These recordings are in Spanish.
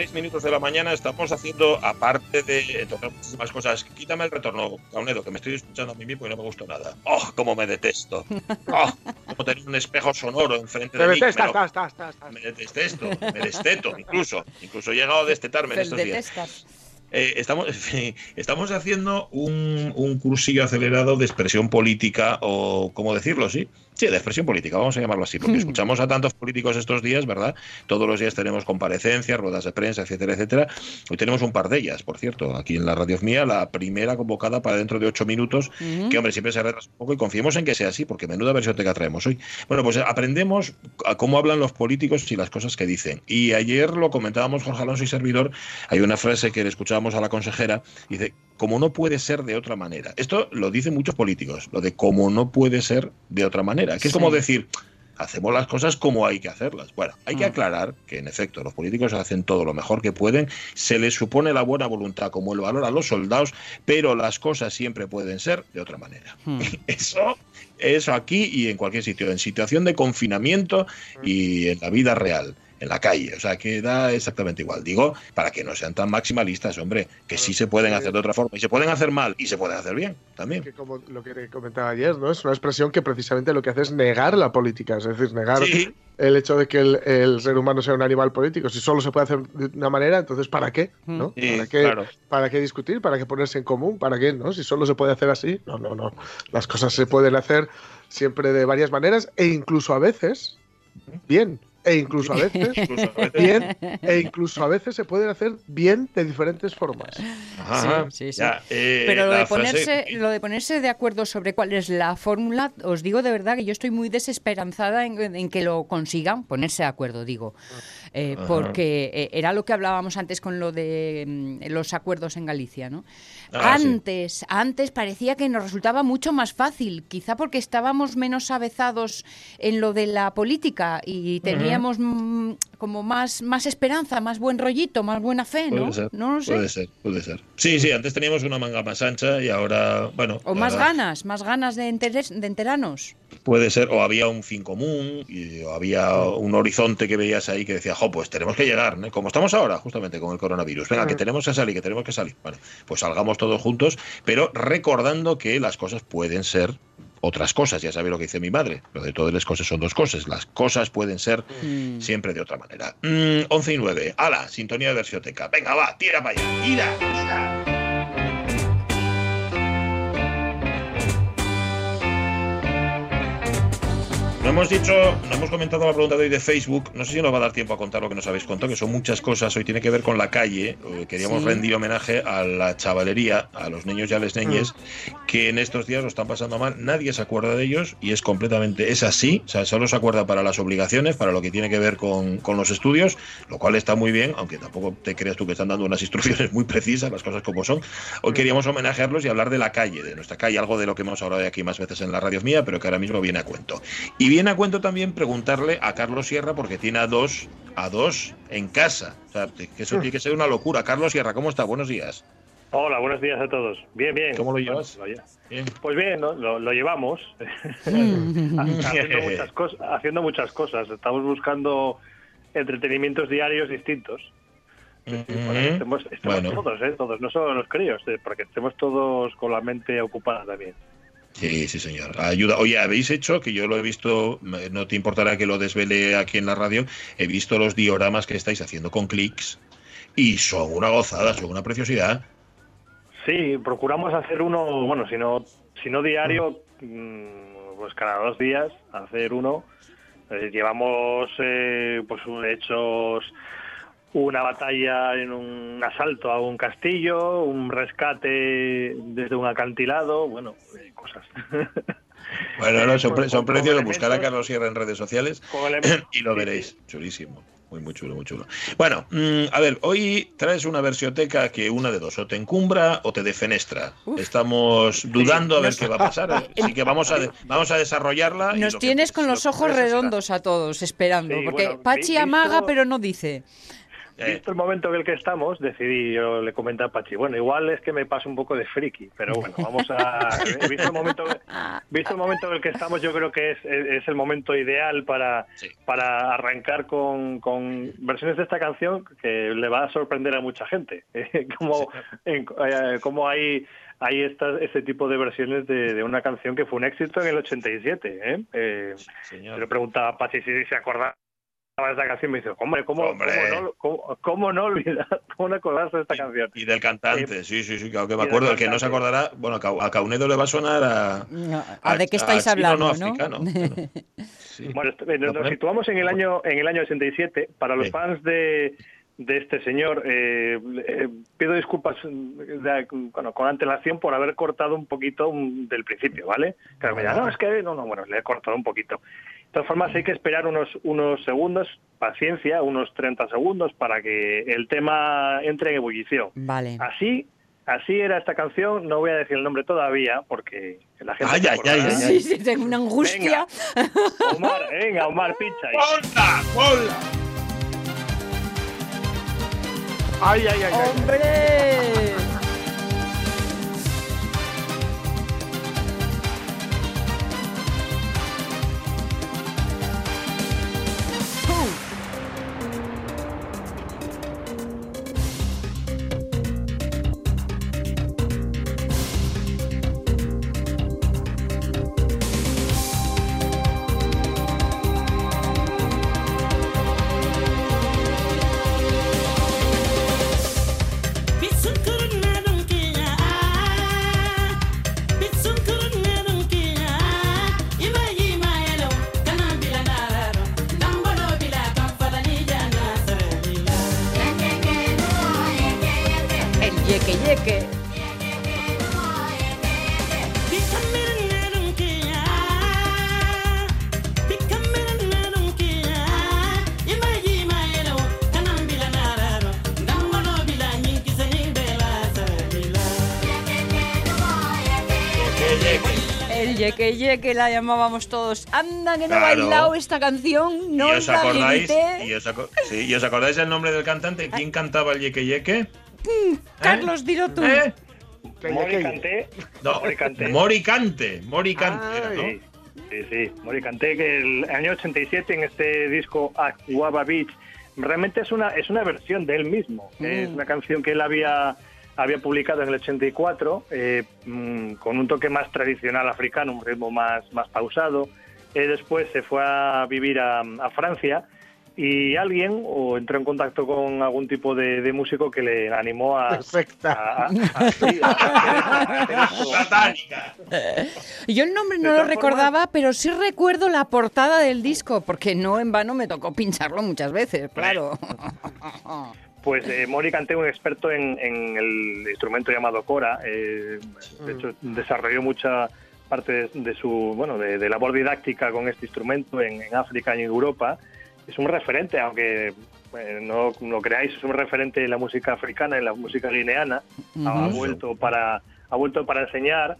6 minutos de la mañana estamos haciendo, aparte de tocar muchísimas cosas, quítame el retorno, Caunedo, que me estoy escuchando a mí mismo y no me gusta nada. ¡Oh, cómo me detesto! ¡Oh, como tener un espejo sonoro enfrente de mí! Detesta, está, está, está, está. Me detesto, me desteto, incluso. Incluso he llegado a destetarme en estos días. Eh, estamos, estamos haciendo un, un cursillo acelerado de expresión política, o cómo decirlo, sí, Sí, de expresión política, vamos a llamarlo así, porque hmm. escuchamos a tantos políticos estos días, ¿verdad? Todos los días tenemos comparecencias, ruedas de prensa, etcétera, etcétera. Hoy tenemos un par de ellas, por cierto, aquí en la radio mía, la primera convocada para dentro de ocho minutos, que hombre, siempre se retrasa un poco y confiemos en que sea así, porque menuda versión te traemos hoy. Bueno, pues aprendemos a cómo hablan los políticos y las cosas que dicen. Y ayer lo comentábamos Jorge Alonso y servidor, hay una frase que le escuchábamos a la consejera, dice, como no puede ser de otra manera. Esto lo dicen muchos políticos, lo de como no puede ser de otra manera que es como decir, hacemos las cosas como hay que hacerlas. Bueno, hay que mm. aclarar que en efecto los políticos hacen todo lo mejor que pueden, se les supone la buena voluntad como el valor a los soldados, pero las cosas siempre pueden ser de otra manera. Mm. Eso, eso aquí y en cualquier sitio, en situación de confinamiento y en la vida real en la calle. O sea, que da exactamente igual. Digo, para que no sean tan maximalistas, hombre, que sí se pueden hacer de otra forma. Y se pueden hacer mal y se pueden hacer bien también. Que como lo que comentaba ayer, ¿no? Es una expresión que precisamente lo que hace es negar la política. Es decir, negar el hecho de que el, ser humano sea un animal político. Si solo se puede hacer de una manera, entonces ¿para qué? ¿no? ¿Para, qué ¿Para qué discutir? ¿Para qué ponerse en común? ¿Para qué? ¿no? Si solo se puede hacer así. No, no, no. Las cosas se pueden hacer siempre de varias maneras e incluso a veces bien e incluso a veces bien e incluso a veces se pueden hacer bien de diferentes formas. sí, sí, eh, Pero lo de ponerse lo de ponerse de acuerdo sobre cuál es la fórmula, os digo de verdad que yo estoy muy desesperanzada en, que lo consigan ponerse de acuerdo, digo, eh, porque eh, era lo que hablábamos antes con lo de mm, los acuerdos en Galicia, ¿no? Ah, antes, antes parecía que nos resultaba mucho más fácil, quizá porque estábamos menos avezados en lo de la política y teníamos mm, como más, más esperanza, más buen rollito, más buena fe, ¿no? Puede ser, no lo sé. Puede ser, puede ser. Sí, sí, antes teníamos una manga más ancha y ahora, bueno. O más ganas, más ganas de, de enteranos. Puede ser, o había un fin común, y, o había un horizonte que veías ahí que decía, jo, pues tenemos que llegar, ¿no? como estamos ahora, justamente con el coronavirus. Venga, que tenemos que salir, que tenemos que salir. Bueno, pues salgamos todos juntos, pero recordando que las cosas pueden ser otras cosas. Ya sabéis lo que dice mi madre. Lo de todas las cosas son dos cosas. Las cosas pueden ser mm. siempre de otra manera. 11 mm, y 9. ¡Hala! Sintonía de versioteca. Venga, va, tira para allá. Tira, tira. No hemos dicho, no hemos comentado la pregunta de hoy de Facebook. No sé si nos va a dar tiempo a contar lo que nos habéis contado, que son muchas cosas. Hoy tiene que ver con la calle. Eh, queríamos rendir homenaje a la chavalería, a los niños y a las niñas, mm. que en estos días lo están pasando mal. Nadie se acuerda de ellos y es completamente, es así. O sea, solo se acuerda para las obligaciones, para lo que tiene que ver con, con los estudios, lo cual está muy bien, aunque tampoco te creas tú que están dando unas instrucciones muy precisas, las cosas como son. Hoy queríamos homenajearlos y hablar de la calle, de nuestra calle, algo de lo que hemos hablado de aquí más veces en la radio mía, pero que ahora mismo viene a cuento. Y viene a cuento también preguntarle a Carlos Sierra, porque tiene a dos, a dos en casa. O sea, que eso tiene que ser una locura. Carlos Sierra, ¿cómo está? Buenos días. Hola, buenos días a todos. Bien, bien. ¿Cómo lo llevas? Pues bien, lo, llevamos. haciendo, muchas cosas, haciendo muchas cosas. Estamos buscando entretenimientos diarios distintos. estemos, todos, ¿eh? todos, no solo los críos, eh, porque estemos todos con la mente ocupada también. Sí, sí, señor. Ayuda. Oye, habéis hecho, que yo lo he visto, no te importará que lo desvele aquí en la radio, he visto los dioramas que estáis haciendo con clics y son una gozada, son una preciosidad. Sí, procuramos hacer uno, bueno, si no, si no diario, mm, pues cada dos días hacer uno. Eh, llevamos eh, pues hechos una batalla en un asalto a un castillo, un rescate desde un acantilado, bueno, eh, cosas. Bueno, no, son, precios de buscar a Carlos Sierra en redes sociales y lo veréis, chulísimo. muy, muy chulo, muy chulo. Bueno, mm, a ver, hoy traes una versioteca que una de dos, o te encumbra o te defenestra. Estamos dudando a ver qué va a pasar, así que vamos a, vamos a desarrollarla. Nos tienes con los ojos redondos a todos, esperando, porque Pachi amaga pero no dice. Eh. Visto el momento en el que estamos, decidí, yo le comenté a Pachi, bueno, igual es que me pasa un poco de friki, pero bueno, vamos a... visto, el momento, visto el momento en el que estamos, yo creo que es, es el momento ideal para, para arrancar con, con, versiones de esta canción que le va a sorprender a mucha gente. como, eh, como hay hay este tipo de versiones de, una canción que fue un éxito en el 87. ¿eh? eh le preguntaba a Pachi si se acordaba de esta canción me dice, hombre, ¿cómo, ¿cómo, no, olvidar, cómo no acordarse de esta canción? Y del cantante, sí, sí, sí, claro que me acuerdo. El que no se acordará, bueno, a Caunedo le va a sonar a. a, de qué estáis hablando, ¿no? Bueno, nos situamos en el año en el año 87. Para los fans de, de este señor, eh, eh, pido disculpas bueno, con antelación por haber cortado un poquito del principio, ¿vale? Claro, me no, es que no, no, bueno, le he cortado un poquito. De todas formas, hay que esperar unos, unos segundos, paciencia, unos 30 segundos para que el tema entre en ebullición. Vale. Así, así era esta canción. No voy a decir el nombre todavía porque la gente. ¡Ay, ay, ay, Sí, sí, tengo una angustia. Venga, Omar, venga, Omar, pincha. ¡Ponla! ¡Ponla! ¡Ay, ay, ay! ¡Hombre! Que la llamábamos todos. Anda, que no he bailado esta canción. No ¿Y os acordáis? ¿Y os, sí, os acordáis el nombre del cantante? ¿Quién cantaba el Yeque Yeque? Mm, Carlos, dilo tú. ¿Eh? Moricante. No, Moricante. Moricante. Moricante Sí, sí, Moricante, que el año 87 en este disco Aquaba Beach, realmente es una, es una versión de él mismo. Es mm. una canción que él había había publicado en el 84 eh, mm, con un toque más tradicional africano, un ritmo más, más pausado. Eh, después se fue a vivir a, Francia y alguien o entró en contacto con algún tipo de, músico que le animó a... Perfecta. Yo el nombre no lo recordaba, pero sí recuerdo la portada del disco, porque no en vano me tocó pincharlo muchas veces, claro. Pues eh, Mori Canté, un experto en, el instrumento llamado Cora, eh, de hecho desarrolló mucha parte de, su bueno de, labor didáctica con este instrumento en, África y en Europa. Es un referente, aunque no lo creáis, es un referente en la música africana, en la música guineana. Ha vuelto para ha vuelto para enseñar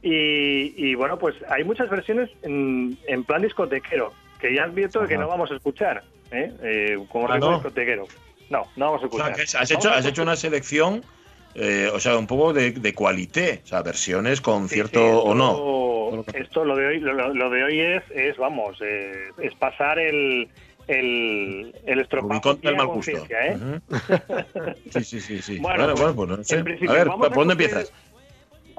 y, bueno, pues hay muchas versiones en, plan discotequero que ya advierto que no vamos a escuchar, ¿eh? eh como ah, discotequero. No, no vamos a escuchar. has, hecho, has hecho una selección, eh, o sea, un poco de, de cualité, o sea, versiones con cierto o no. Esto lo de hoy, lo, de hoy es, es vamos, eh, es pasar el, el, el estropajo del mal gusto. ¿eh? sí, sí, sí, sí. Bueno, bueno, pues no sé. A ver, ¿por dónde empiezas?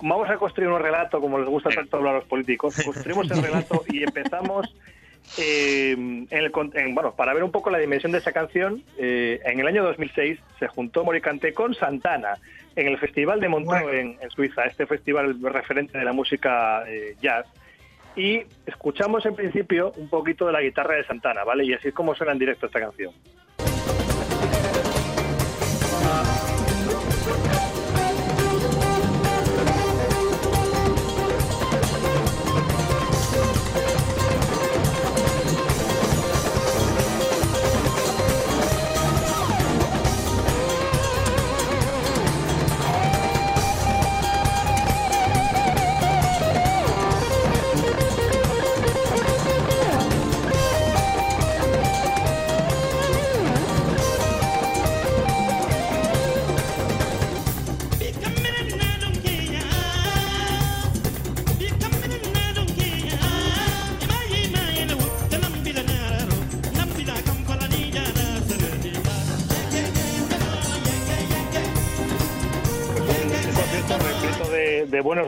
Vamos a construir un relato, como les gusta tanto hablar a los políticos. Construimos el relato y empezamos eh, en el, bueno, para ver un poco la dimensión de esa canción, eh, en el año 2006 se juntó Moricante con Santana en el Festival de Montreux en, Suiza, este festival referente de la música eh, jazz. Y escuchamos en principio un poquito de la guitarra de Santana, ¿vale? Y así es como suena en directo esta canción.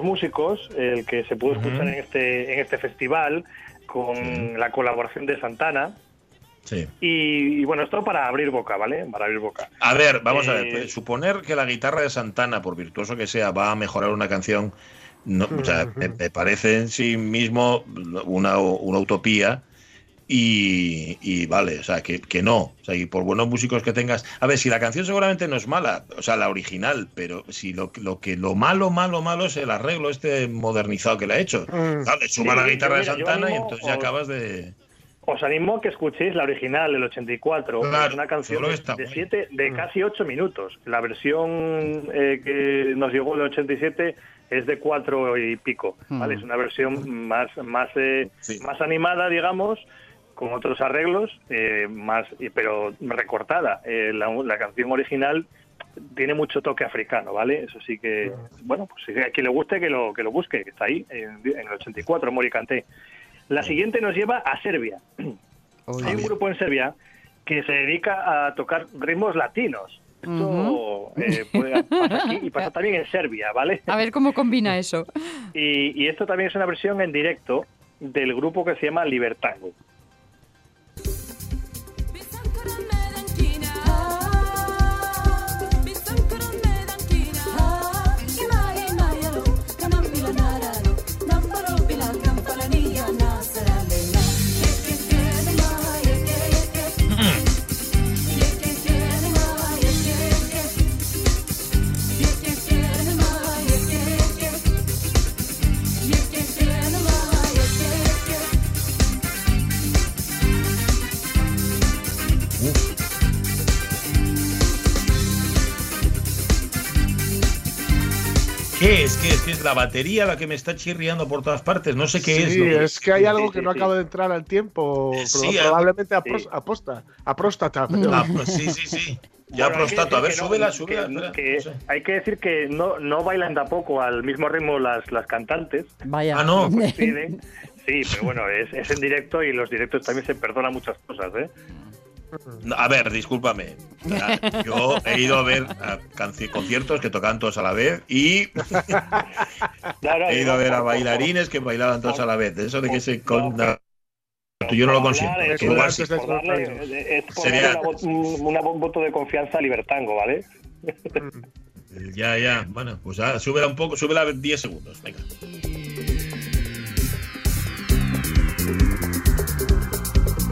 Músicos, el que se pudo escuchar en, este, en este festival, con la colaboración de Santana. Sí. Y, bueno, esto para abrir boca, ¿vale? Para abrir boca. A ver, vamos a ver. Eh, suponer que la guitarra de Santana, por virtuoso que sea, va a mejorar una canción, no, o sea, me, parece en sí mismo una, una utopía y, vale, o sea, que, que, no. O sea, y por buenos músicos que tengas. A ver, si la canción seguramente no es mala, o sea, la original, pero si lo, lo que lo malo, malo, malo es el arreglo este modernizado que le ha hecho. Mm. suma la guitarra de Santana y entonces ya acabas de. Os animo a que escuchéis la original del 84, es una canción de, siete, de mm. casi 8 minutos. La versión eh, que nos llegó del 87 es de cuatro y pico, ¿vale? Mm. Es una versión más, más, eh, más animada, digamos, con otros arreglos, eh, más, pero recortada. Eh, la, canción original tiene mucho toque africano, ¿vale? Eso sí que, bueno, pues si a quien le guste que lo, que lo busque, que está ahí, en, el 84, Mori Canté. La siguiente nos lleva a Serbia. Hay un grupo en Serbia que se dedica a tocar ritmos latinos. Esto eh, pasa aquí y pasa también en Serbia, ¿vale? A ver cómo combina eso. Y, y esto también es una versión en directo del grupo que se llama Libertango. La batería la que me está chirriando por todas partes? No sé qué es. Sí, es que hay algo que no acaba de entrar al tiempo. probablemente a, próstata. Ah, pues sí, sí, sí. Ya bueno, próstata. A ver, súbela, súbela. Hay que decir que no, no bailan tampoco al mismo ritmo las, las cantantes. Vaya. Ah, no. Sí, pero bueno, es, es en directo y los directos también se perdonan muchas cosas, ¿eh? A ver, discúlpame. Yo he ido a ver conciertos que tocaban todos a la vez y he ido a ver a bailarines que bailaban todos a la vez. Eso de que se yo no lo consigo. Es un voto de confianza a Libertango, ¿vale? ya, ya. Bueno, pues ah, súbela un poco, súbela 10 segundos. Venga.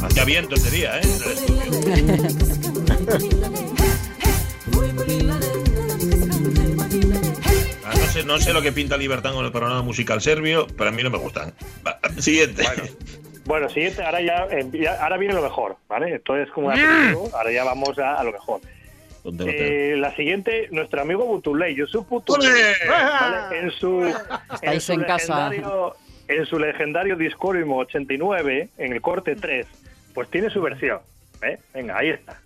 Hacía viento ese día, ¿eh? Ah, no, sé, no sé lo que pinta Libertad con el programa musical serbio, pero a mí no me gustan. siguiente. Bueno. siguiente, ahora eh, ya, ahora viene lo mejor, ¿vale? Esto es como un ahora ya vamos a, lo mejor. Eh, la siguiente, nuestro amigo Butuley, Yusuf Butuley, ¿vale? en su, en, su en casa. En su legendario Discorimo 89, en el corte 3, pues tiene su versión. ¿eh? Venga, ahí está.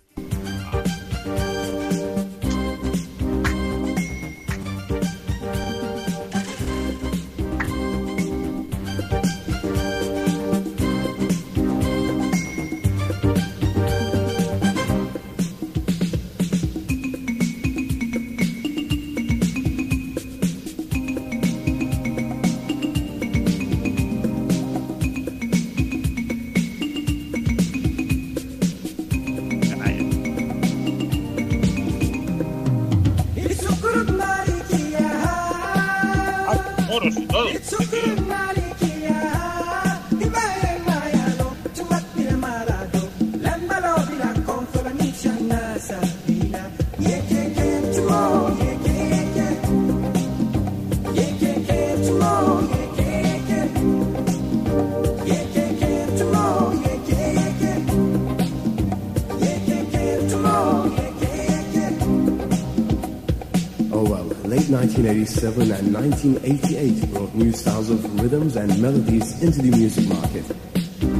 1987 and 1988 brought new styles of rhythms and melodies into the music market.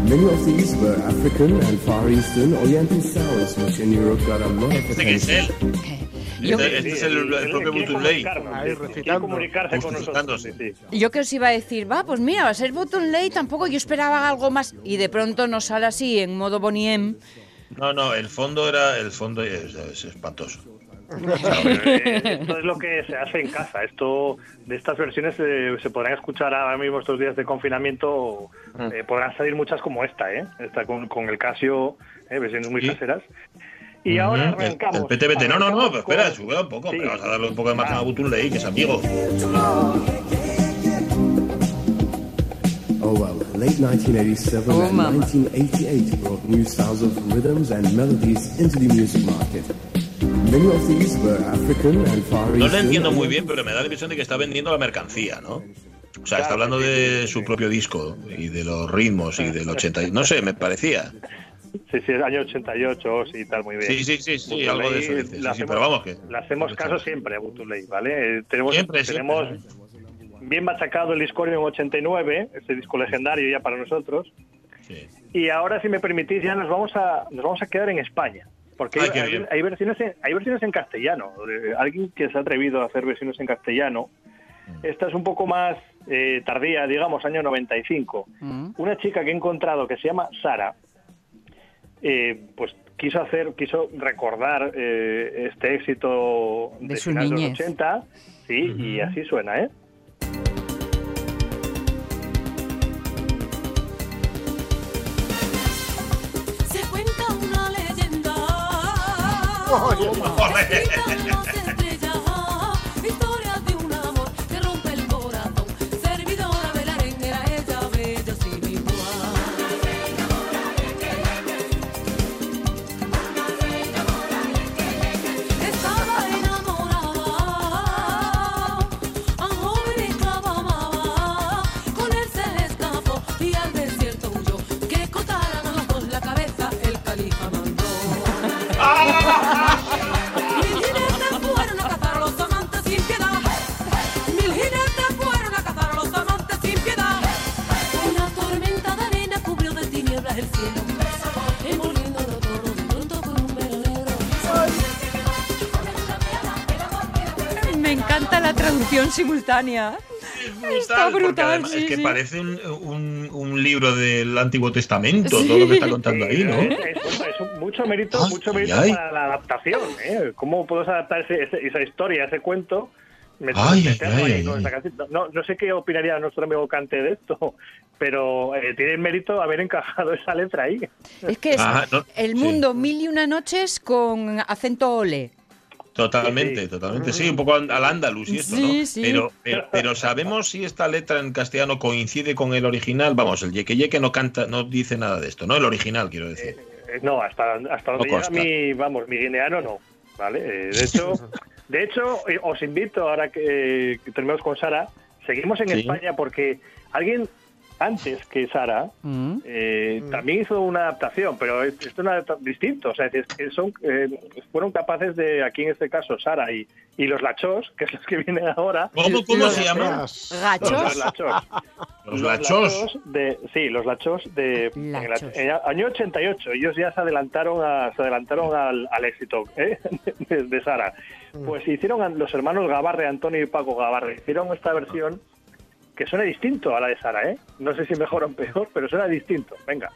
Many of these were African and Far Eastern Oriental sounds, which in Europe got a lot of attention. Yo, este es el, el propio Butunley. comunicarse con nosotros. Yo que os iba a decir, va, pues mira, va a ser Butunley, tampoco yo esperaba algo más. Y de pronto nos sale así, en modo Boniem. No, no, el fondo era. El fondo es, es espantoso. Esto es lo que se hace en casa. Esto de estas versiones eh, se podrán escuchar ahora mismo estos días de confinamiento. Mm. Eh, podrán salir muchas como esta, ¿eh? Esta con, con el Casio, ¿eh? versiones muy caseras. Y ahora arrancamos. El, PTBT. No, no, no, espera, sube un poco. Pero vamos a darle un poco de margen a Butuley, que es amigo. Oh well, late 1987 oh, and 1988 brought new styles of rhythms and melodies into the music market. Many of these were African and Far No lo entiendo muy bien, pero me da la impresión de que está vendiendo la mercancía, ¿no? O sea, está hablando de su propio disco y de los ritmos y del 80. No sé, me parecía. Sí, sí, el año 88, sí, tal, muy bien. Sí, sí, sí, sí algo de eso dice. Sí, pero vamos que... Le hacemos caso siempre a Butuley, ¿vale? Eh, tenemos, siempre, tenemos, bien machacado el Discordio en 89, ese disco legendario ya para nosotros. Y ahora, si me permitís, ya nos vamos a, nos vamos a quedar en España. Porque hay, versiones en, hay versiones en castellano. Alguien que se ha atrevido a hacer versiones en castellano. Mm. Esta es un poco más eh, tardía, digamos, año 95. Mm. Una chica que he encontrado que se llama Sara, eh, pues quiso hacer, quiso recordar eh, este éxito de, de los 80, sí, y así suena, ¿eh? 哦好嘞 Oye, simultánea. está brutal. es que parece un, un, libro del Antiguo Testamento, todo lo que está contando ahí, ¿no? Es, mucho mérito, mucho mérito para la adaptación. ¿eh? ¿Cómo puedes adaptar esa historia, ese cuento? no, no, sé qué opinaría nuestro amigo Cante de esto, pero eh, tiene mérito haber encajado esa letra ahí. Es que es ah, el mundo mil y una noches con acento ole. Totalmente, totalmente. Sí, un poco al andaluz y esto, ¿no? Pero, pero, sabemos si esta letra en castellano coincide con el original. Vamos, el yeque yeque no canta, no dice nada de esto, ¿no? El original, quiero decir. Eh, no, hasta, hasta donde llega mi, vamos, mi guineano no, ¿vale? Eh, de hecho, de hecho, eh, os invito, ahora que, terminamos con Sara, seguimos en España porque alguien antes que Sara, mm. Eh, mm. también hizo una adaptación, pero esto es distinto. O sea, es que son, eh, fueron capaces de, aquí en este caso, Sara y, y los Lachos, que es los que vienen ahora. ¿Cómo, cómo se llaman? ¿Gachos? Los Lachos. Los, Lachos. De, sí, los Lachos de en el, año 88. Ellos ya se adelantaron, a, se adelantaron al, al éxito ¿eh? de, Sara. Mm. Pues hicieron los hermanos Gabarre, Antonio y Paco Gabarre, hicieron esta versión que suena distinto a la de Sara, ¿eh? No sé si mejor o peor, pero suena distinto. Venga.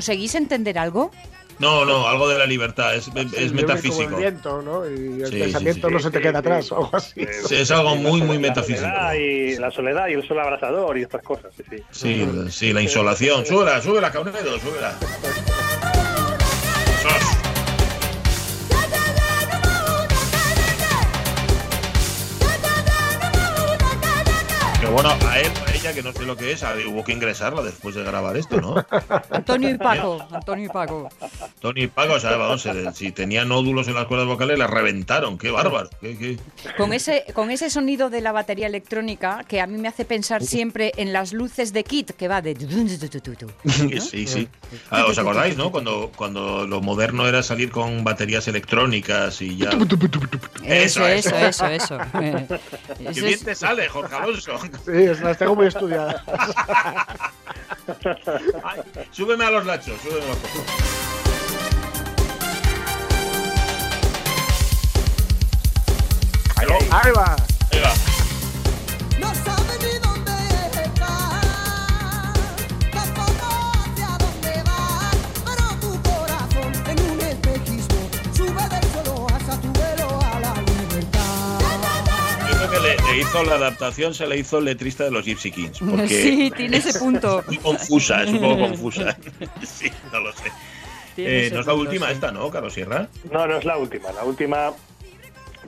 ¿Conseguís entender algo? No, no, algo de la libertad, es, es metafísico. El viento, ¿no? Y el pensamiento no se te queda atrás, o algo así. es algo muy, muy metafísico. La soledad, y, la soledad y el sol abrasador y estas cosas, sí, sí. Sí, sí la insolación. Súbela, súbela, Caunedo, súbela. Pero bueno, a él, a ella, que no sé lo que es, hubo que ingresarla después de grabar esto, ¿no? Antonio y Paco, Antonio y Paco. Tony Paco, o sea, vamos, si tenía nódulos en las cuerdas vocales, las reventaron. ¡Qué bárbaro! Con, ese, con ese sonido de la batería electrónica que a mí me hace pensar siempre en las luces de Kit, que va de. Sí, sí. Ah, ¿Os acordáis, no? Cuando, cuando lo moderno era salir con baterías electrónicas y ya. Eso, eso, eso, eso. Qué bien te sale, Jorge Alonso. Sí, las tengo muy estudiadas. súbeme a los lachos, súbeme a los lachos. Ahí va. Ahí va. Hizo la adaptación, se le hizo el letrista de los Gypsy Kings. Porque sí, tiene ese punto. Es muy confusa, es un poco confusa. sí, no lo sé. Eh, no es la última esta, ¿no, Carlos Sierra? No, no es la última. La última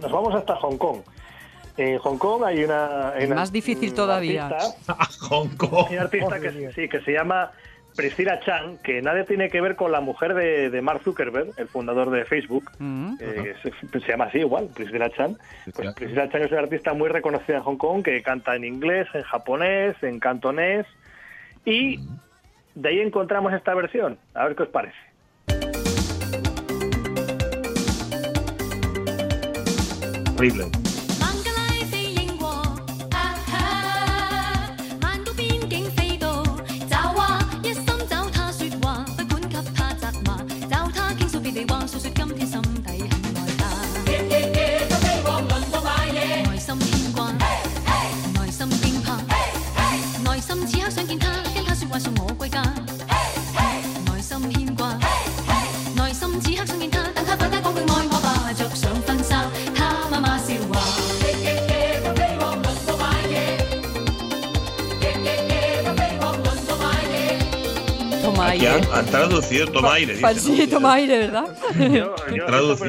nos vamos hasta Hong Kong. En Hong Kong hay una. Más difícil todavía. Hong Kong. Hay un artista que, sí, que se llama Priscilla Chan, que nadie tiene que ver con la mujer de, Mark Zuckerberg, el fundador de Facebook. Mm. se, llama así igual, Priscilla Chan. Pues Priscilla Chan es una artista muy reconocida en Hong Kong que canta en inglés, en japonés, en cantonés. Y de ahí encontramos esta versión. A ver qué os parece. horrible. Han traducido toma aire. sí, toma aire, ¿verdad? Yo,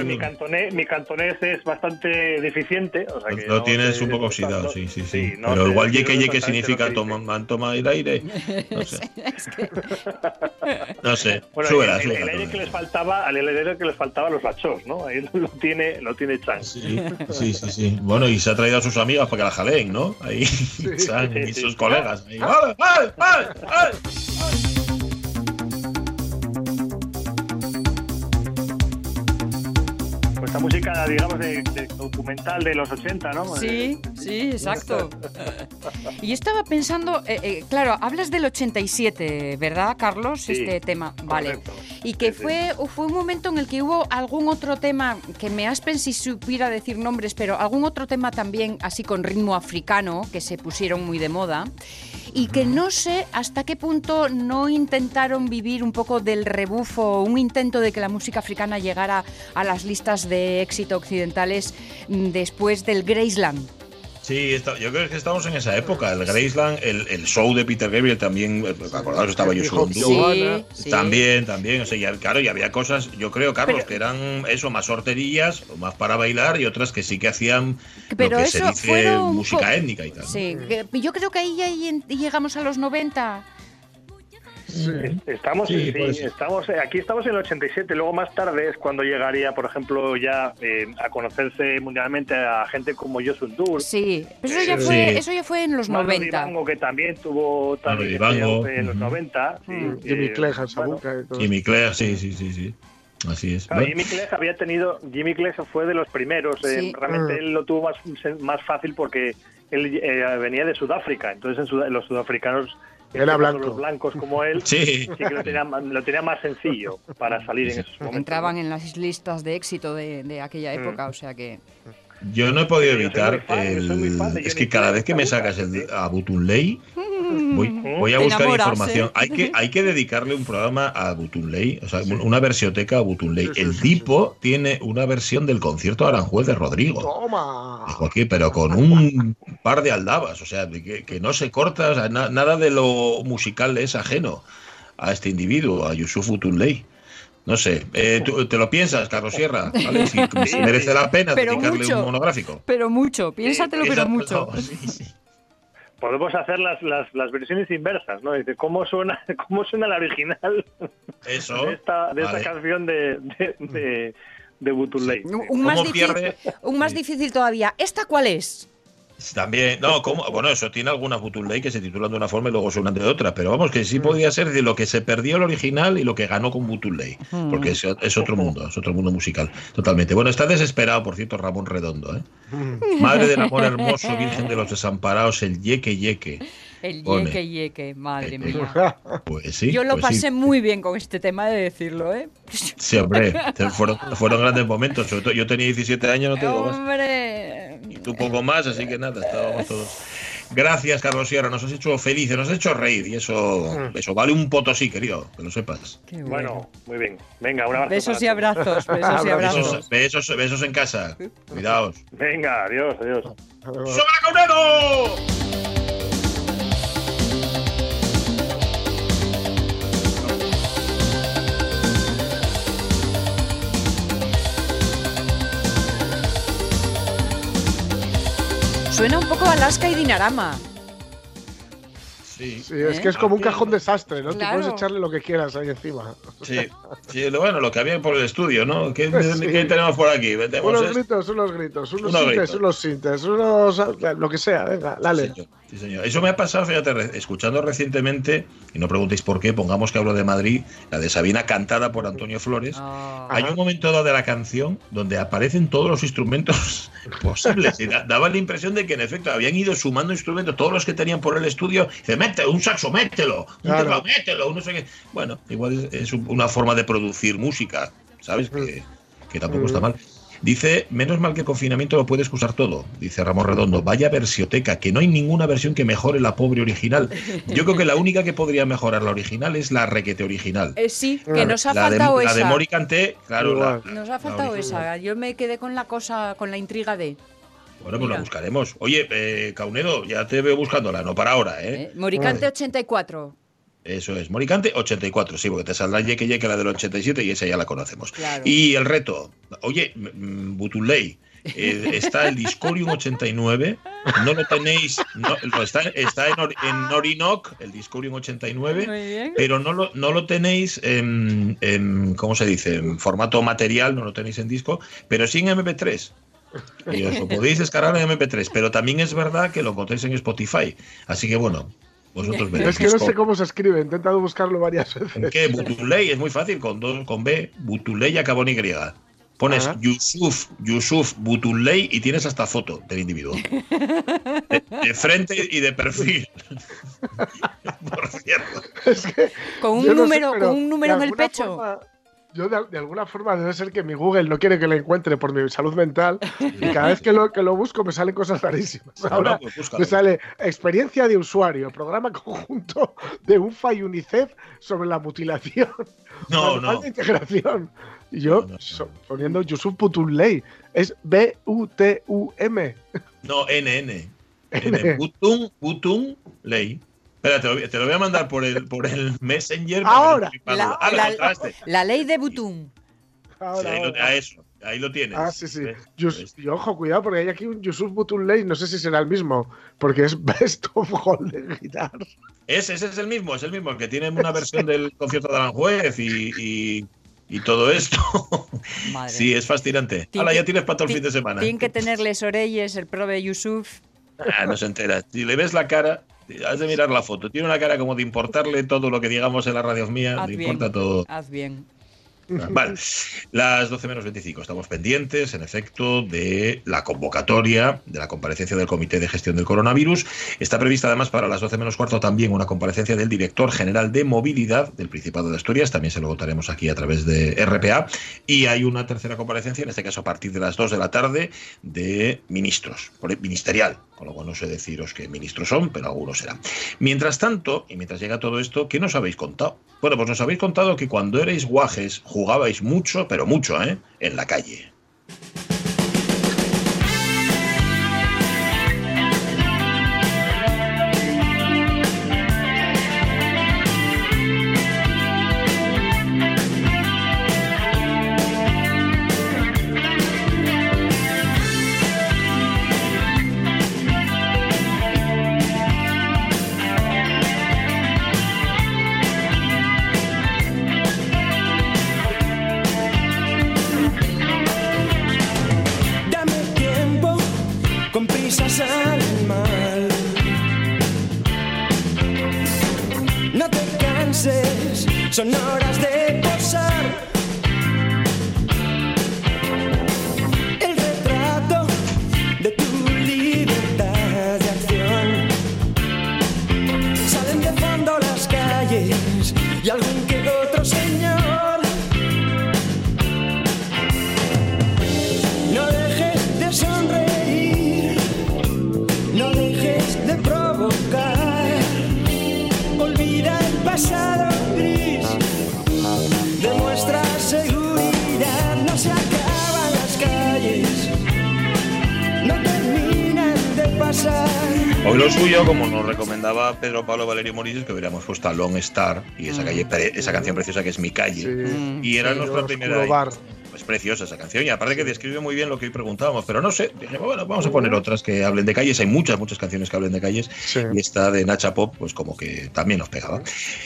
mi, cantonés, mi, cantonés, es bastante deficiente. O sea que lo tienes un poco oxidado, sí, sí, sí. Pero igual yeque yeque significa toma, toma aire. No sé. no sé. Bueno, súbela, el, el, aire que les faltaba, al aire que les faltaba los lachos, ¿no? Ahí lo tiene, lo tiene Chan. Sí, sí, sí, sí. Bueno, y se ha traído a sus amigas para que la jaleen, ¿no? Ahí, Chan y sus colegas. Ahí, ¡Vale, vale, vale! vale! Esta música, digamos, de, documental de los 80, ¿no? Sí, sí, exacto. y yo estaba pensando, eh, eh, claro, hablas del 87, ¿verdad, Carlos? este tema, vale. Y que fue, fue un momento en el que hubo algún otro tema, que me aspen si supiera decir nombres, pero algún otro tema también así con ritmo africano, que se pusieron muy de moda y que no sé hasta qué punto no intentaron vivir un poco del rebufo, un intento de que la música africana llegara a las listas de éxito occidentales mm, después del Graceland. Sí, yo creo que estamos en esa época. El Graceland, el, el show de Peter Gabriel también, eh, acordaos, estaba yo sí, También, también. O sea, ya, claro, y había cosas, yo creo, Carlos, que eran eso, más sorterías, o más para bailar, y otras que sí que hacían pero lo que se dice música étnica y tal. Sí, yo creo que ahí ya llegamos a los 90. Estamos, estamos, aquí estamos en el 87, luego más tarde es cuando llegaría, por ejemplo, ya eh, a conocerse mundialmente a gente como Yosun Dur. Sí, pero eso ya, fue, eso ya fue en los 90. que también tuvo también en los 90. Mm. Jimmy Clegg, Jimmy Clegg, sí, sí, sí, sí. Así es. Jimmy Clegg había tenido, Jimmy Clegg fue de los primeros. Eh, realmente mm. él lo tuvo más, más fácil porque él eh, venía de Sudáfrica. Entonces en los sudafricanos era blanco. Los blancos como él, sí, que lo tenía, más sencillo para salir en esos momentos. Entraban en las listas de éxito de, aquella mm. época, o sea que. Yo no he podido evitar el... Es que cada vez que me sacas el de Abutunley, voy, voy a buscar información. Hay que, hay que dedicarle un programa a Butunley, o sea, una versioteca a Butunley. el tipo tiene una versión del concierto de Aranjuez de Rodrigo. ¡Toma! pero con un par de aldabas, o sea, que, que no se corta, o sea, nada de lo musical es ajeno a este individuo, a Yusuf Butunley. No sé, eh, ¿te lo piensas, Carlos Sierra? Si, merece la pena dedicarle un monográfico. Pero mucho, piénsatelo, pero mucho. Podemos hacer las, las, las, versiones inversas, ¿no? Dice, ¿cómo suena, cómo suena la original Eso, de esta, de esta canción de, de, de, de Butuley? Un, más difícil, un más difícil todavía. ¿Esta cuál es? También, no, como, bueno, eso tiene algunas Ley que se titulan de una forma y luego suenan de otra, pero vamos, que sí mm. podía ser de lo que se perdió el original y lo que ganó con Ley mm. porque es, es, otro mundo, es otro mundo musical, totalmente. Bueno, está desesperado, por cierto, Ramón Redondo, ¿eh? Mm. Madre del amor hermoso, Virgen de los Desamparados, el yeque yeque. El yeque yeque, madre mía. Pues sí. Yo lo pues pasé muy bien con este tema de decirlo, ¿eh? Sí, hombre, fueron, fueron grandes momentos. Sobre todo, yo tenía 17 años, no te digo más. Hombre. Y tú poco más, así que nada, estábamos todos. Gracias, Carlos Sierra, nos has hecho felices, nos has hecho reír y eso, mm. eso vale un potosí, querido, que lo sepas. bueno. bueno. muy bien. Venga, un abrazo. Besos y abrazos, besos y abrazos. Besos, besos, en casa. Cuidaos. Venga, adiós, adiós. ¡Sobra Caunero! Suena un poco Alaska y Dinarama. Sí. es que es como un cajón desastre, ¿no? Tú puedes echarle lo que quieras ahí encima. Sí, sí bueno, lo que había por el estudio, ¿no? ¿Qué, tenemos por aquí? unos gritos, unos gritos, unos, sintes, unos sintes, unos. lo que sea, venga, dale. Sí, señor. Eso me ha pasado, fíjate, escuchando recientemente, y no preguntéis por qué, pongamos que hablo de Madrid, la de Sabina cantada por Antonio Flores. Ah. Hay un momento dado de la canción donde aparecen todos los instrumentos posibles. Y daba la impresión de que en efecto habían ido sumando instrumentos, todos los que tenían por el estudio. Dice, mete un saxo, mételo, un mételo, no sé qué. Bueno, igual es, una forma de producir música, ¿sabes? Que, que tampoco está mal. Dice, menos mal que el confinamiento lo puede excusar todo, dice Ramón Redondo. Vaya versioteca, que no hay ninguna versión que mejore la pobre original. Yo creo que la única que podría mejorar la original es la requete original. Eh, sí, que nos ha faltado esa. La de Moricante, claro. nos ha faltado esa. Yo me quedé con la cosa, con la intriga de. Bueno, pues la buscaremos. Oye, eh, Caunedo, ya te veo buscándola, no para ahora, ¿eh? eh Moricante 84. Eso es, Moricante 84, sí, porque te saldrá Yeke Yeke la del 87 y esa ya la conocemos. Y el reto, oye, Butuley, eh, está el Discorium 89, no lo tenéis, no, está, está en, en, Orinoc, el Discorium 89, pero no lo, no lo tenéis en, en, ¿cómo se dice?, en formato material, no lo tenéis en disco, pero sí en MP3. Y os lo podéis descargar en MP3, pero también es verdad que lo encontréis en Spotify. Así que bueno, vosotros veréis. Es que no sé cómo se escribe, he intentado buscarlo varias veces. ¿En qué? Butuley, es muy fácil, con, dos, con B, Butuley acabó en Y. Pones Yusuf, Yusuf Butuley y tienes hasta foto del individuo. De, frente y de perfil. Por cierto. con un número, con un número en el pecho yo de, alguna forma debe ser que mi Google no quiere que lo encuentre por mi salud mental y cada vez que lo, que lo busco me salen cosas rarísimas. Ahora pues me sale experiencia de usuario, programa conjunto de UFA y UNICEF sobre la mutilación. No, no. De integración. Y yo poniendo Yusuf Putunley, es B-U-T-U-M. No, N-N. Butum, Butum Ley. Espera, te lo, voy a mandar por el, por el Messenger. Ahora, la, la, ley de Butum. ahí, lo, a eso, ahí lo tienes. Ah, sí, sí. y ojo, cuidado, porque hay aquí un Yusuf Butum Ley, no sé si será el mismo, porque es Best of Golden Guitar. Ese, ese es el mismo, es el mismo, el que tiene una versión del concierto de Aranjuez y, y todo esto. sí, es fascinante. Ahora ya tienes para todo el fin de semana. Tienen que tenerles orelles el prove Yusuf. Ah, no se entera. Si le ves la cara, Has de mirar la foto. Tiene una cara como de importarle todo lo que digamos en la radio mía. le importa todo. Haz bien. Vale, las 12 menos 25. Estamos pendientes, en efecto, de la convocatoria de la comparecencia del Comité de Gestión del Coronavirus. Está prevista además para las 12 menos cuarto también una comparecencia del Director General de Movilidad del Principado de Asturias. También se lo votaremos aquí a través de RPA. Y hay una tercera comparecencia, en este caso a partir de las 2 de la tarde, de ministros, ministerial. Con lo cual no sé deciros qué ministros son, pero algunos serán. Mientras tanto, y mientras llega todo esto, ¿qué nos habéis contado? Bueno, pues nos habéis contado que cuando erais guajes jugabais mucho, pero mucho, ¿eh? En la calle. Hoy lo suyo, como nos recomendaba Pedro Pablo Valerio Morillo, que hubiéramos puesto a Long Star y esa, calle, esa canción preciosa que es Mi Calle. Sí. Y era Sí, nuestra primera. Bar. Es preciosa esa canción y aparte que describe muy bien lo que hoy preguntábamos, pero no sé, dije, bueno, vamos a poner otras que hablen de calles, hay muchas, muchas canciones que hablen de calles Sí. y esta de Nacha Pop, pues como que también nos pegaba.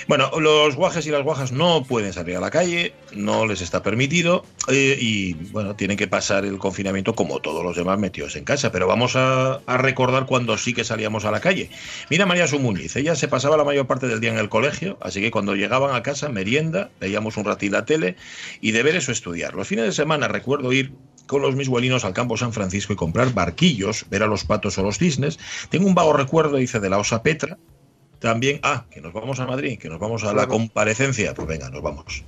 Bueno, los guajes y las guajas no pueden salir a la calle, no les está permitido eh, y bueno, tienen que pasar el confinamiento como todos los demás metidos en casa, pero vamos a, a recordar cuando sí que salíamos a la calle. Mira María Sumuñiz, ella se pasaba la mayor parte del día en el colegio, así que cuando llegaban a casa, merienda, veíamos un ratín la tele y deberes o estudiar. Los fines de semana recuerdo ir con los misbuelinos al campo San Francisco y comprar barquillos, ver a los patos o los cisnes. Tengo un vago recuerdo, dice, de la osa Petra. También, ah, que nos vamos a Madrid, que nos vamos a la comparecencia. Pues venga, nos vamos.